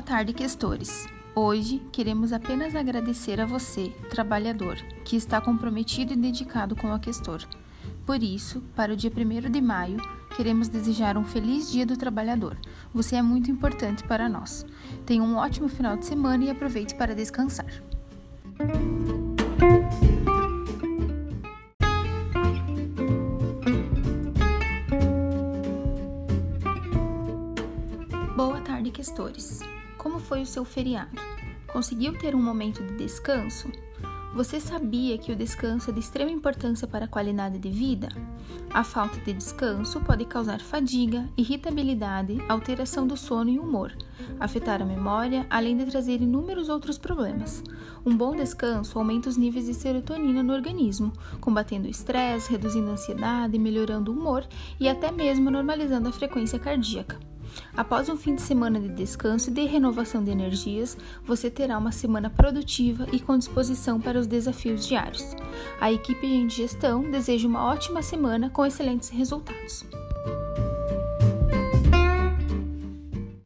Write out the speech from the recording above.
tarde, questores. Hoje queremos apenas agradecer a você, trabalhador, que está comprometido e dedicado com a Questor. Por isso, para o dia 1 de maio, queremos desejar um feliz Dia do Trabalhador. Você é muito importante para nós. Tenha um ótimo final de semana e aproveite para descansar. Boa tarde, questores. Como foi o seu feriado? Conseguiu ter um momento de descanso? Você sabia que o descanso é de extrema importância para a qualidade de vida? A falta de descanso pode causar fadiga, irritabilidade, alteração do sono e humor, afetar a memória, além de trazer inúmeros outros problemas. Um bom descanso aumenta os níveis de serotonina no organismo, combatendo o estresse, reduzindo a ansiedade, melhorando o humor e até mesmo normalizando a frequência cardíaca. Após um fim de semana de descanso e de renovação de energias, você terá uma semana produtiva e com disposição para os desafios diários. A equipe de gestão deseja uma ótima semana com excelentes resultados.